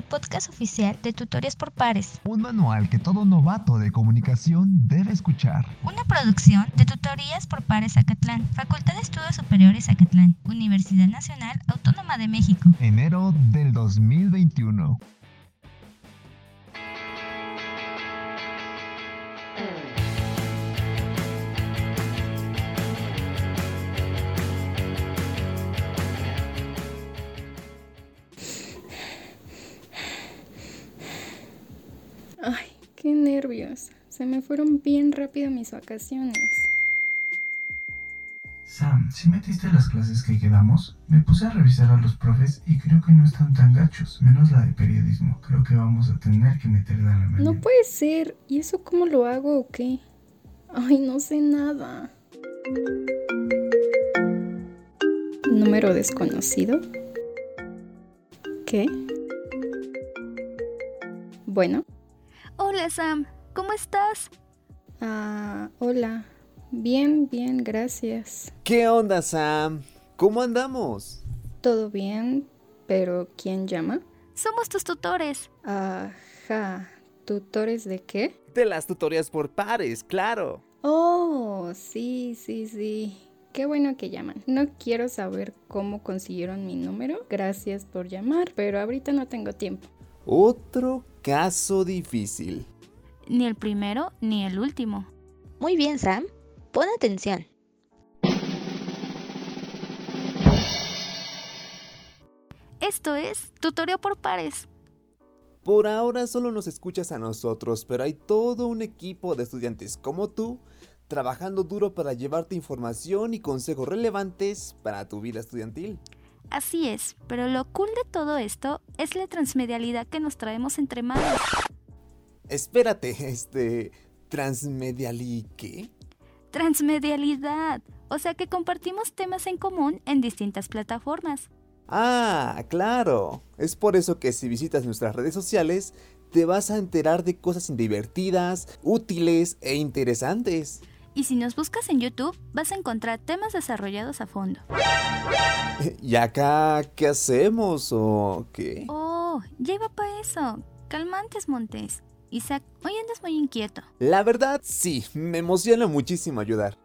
el podcast oficial de Tutorías por Pares. Un manual que todo novato de comunicación debe escuchar. Una producción de Tutorías por Pares Acatlán, Facultad de Estudios Superiores Acatlán, Universidad Nacional Autónoma de México. Enero del 2021. Ay, qué nervios. Se me fueron bien rápido mis vacaciones. Sam, si metiste las clases que quedamos, me puse a revisar a los profes y creo que no están tan gachos, menos la de periodismo. Creo que vamos a tener que meterla en la mañana. No puede ser. ¿Y eso cómo lo hago o qué? Ay, no sé nada. Número desconocido. ¿Qué? Bueno. Hola Sam, ¿cómo estás? Ah, hola. Bien, bien, gracias. ¿Qué onda, Sam? ¿Cómo andamos? Todo bien, pero ¿quién llama? Somos tus tutores. Ajá. ¿Tutores de qué? De las tutorías por pares, claro. Oh, sí, sí, sí. Qué bueno que llaman. No quiero saber cómo consiguieron mi número. Gracias por llamar, pero ahorita no tengo tiempo. Otro caso difícil. Ni el primero ni el último. Muy bien, Sam. Pon atención. Esto es Tutoría por Pares. Por ahora solo nos escuchas a nosotros, pero hay todo un equipo de estudiantes como tú trabajando duro para llevarte información y consejos relevantes para tu vida estudiantil. Así es, pero lo cool de todo esto es la transmedialidad que nos traemos entre manos. Espérate, este... ¿Transmediali qué? Transmedialidad, o sea que compartimos temas en común en distintas plataformas. Ah, claro. Es por eso que si visitas nuestras redes sociales, te vas a enterar de cosas divertidas, útiles e interesantes. Y si nos buscas en YouTube, vas a encontrar temas desarrollados a fondo. ¿Y acá qué hacemos o qué? Oh, ya iba para eso. Calmantes, Montes. Isaac, hoy andas muy inquieto. La verdad, sí, me emociona muchísimo ayudar.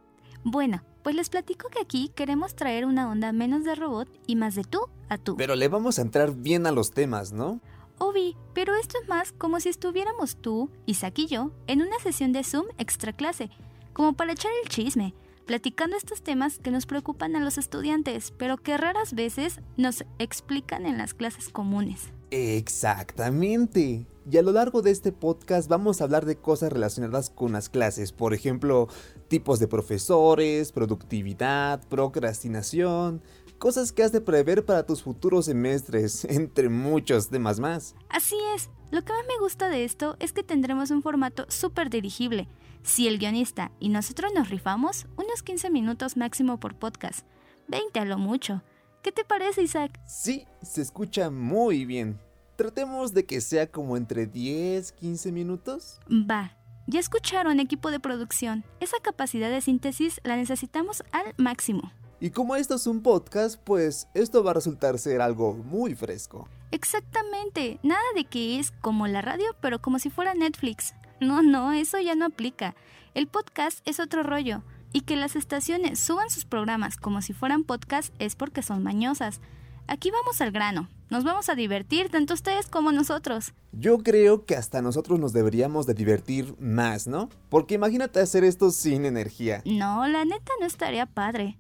Bueno, pues les platico que aquí queremos traer una onda menos de robot y más de tú a tú. Pero le vamos a entrar bien a los temas, ¿no? Obi, pero esto es más como si estuviéramos tú, Isaac y yo en una sesión de Zoom extra clase, como para echar el chisme, platicando estos temas que nos preocupan a los estudiantes, pero que raras veces nos explican en las clases comunes. Exactamente. Y a lo largo de este podcast vamos a hablar de cosas relacionadas con las clases, por ejemplo, tipos de profesores, productividad, procrastinación, cosas que has de prever para tus futuros semestres, entre muchos temas más. Así es, lo que más me gusta de esto es que tendremos un formato súper dirigible. Si el guionista y nosotros nos rifamos, unos 15 minutos máximo por podcast, 20 a lo mucho. ¿Qué te parece, Isaac? Sí, se escucha muy bien. Tratemos de que sea como entre 10, 15 minutos. Va. Ya escucharon, equipo de producción. Esa capacidad de síntesis la necesitamos al máximo. Y como esto es un podcast, pues esto va a resultar ser algo muy fresco. Exactamente. Nada de que es como la radio, pero como si fuera Netflix. No, no, eso ya no aplica. El podcast es otro rollo. Y que las estaciones suban sus programas como si fueran podcast es porque son mañosas. Aquí vamos al grano. Nos vamos a divertir tanto ustedes como nosotros. Yo creo que hasta nosotros nos deberíamos de divertir más, ¿no? Porque imagínate hacer esto sin energía. No, la neta no estaría padre.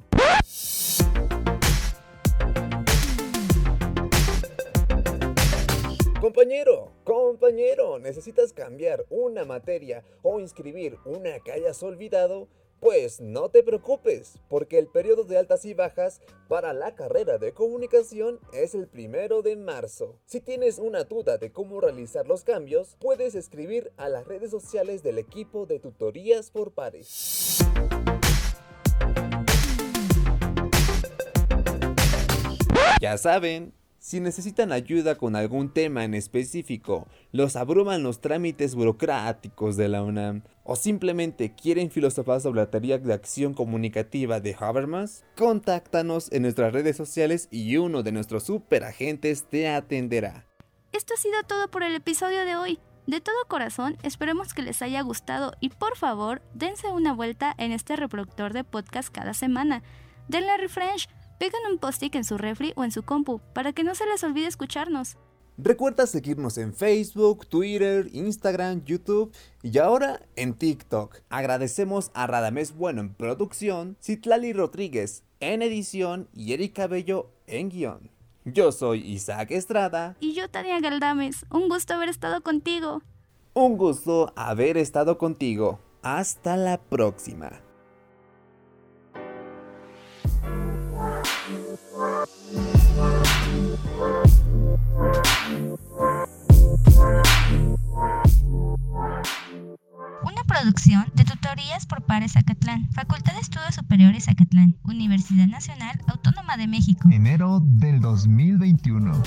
Compañero, compañero, ¿necesitas cambiar una materia o inscribir una que hayas olvidado? Pues no te preocupes, porque el periodo de altas y bajas para la carrera de comunicación es el primero de marzo. Si tienes una duda de cómo realizar los cambios, puedes escribir a las redes sociales del equipo de tutorías por pares. Ya saben, si necesitan ayuda con algún tema en específico, los abruman los trámites burocráticos de la UNAM, o simplemente quieren filosofar sobre la teoría de acción comunicativa de Habermas, contáctanos en nuestras redes sociales y uno de nuestros superagentes te atenderá. esto ha sido todo por el episodio de hoy. De todo corazón, esperemos que les haya gustado y por favor, dense una vuelta en este reproductor de podcast cada semana. Denle refresh, peguen un post-it en su refri o en su compu para que no se les olvide escucharnos. Recuerda seguirnos en Facebook, Twitter, Instagram, YouTube y ahora en TikTok. Agradecemos a Radamés Bueno en producción, Citlali Rodríguez en edición y Erika Bello en guion. Yo soy Isaac Estrada. Y yo, Tania Galdames. Un gusto haber estado contigo. Un gusto haber estado contigo. Hasta la próxima. Estudios Superiores Acatlán, Universidad Nacional Autónoma de México. Enero del 2021.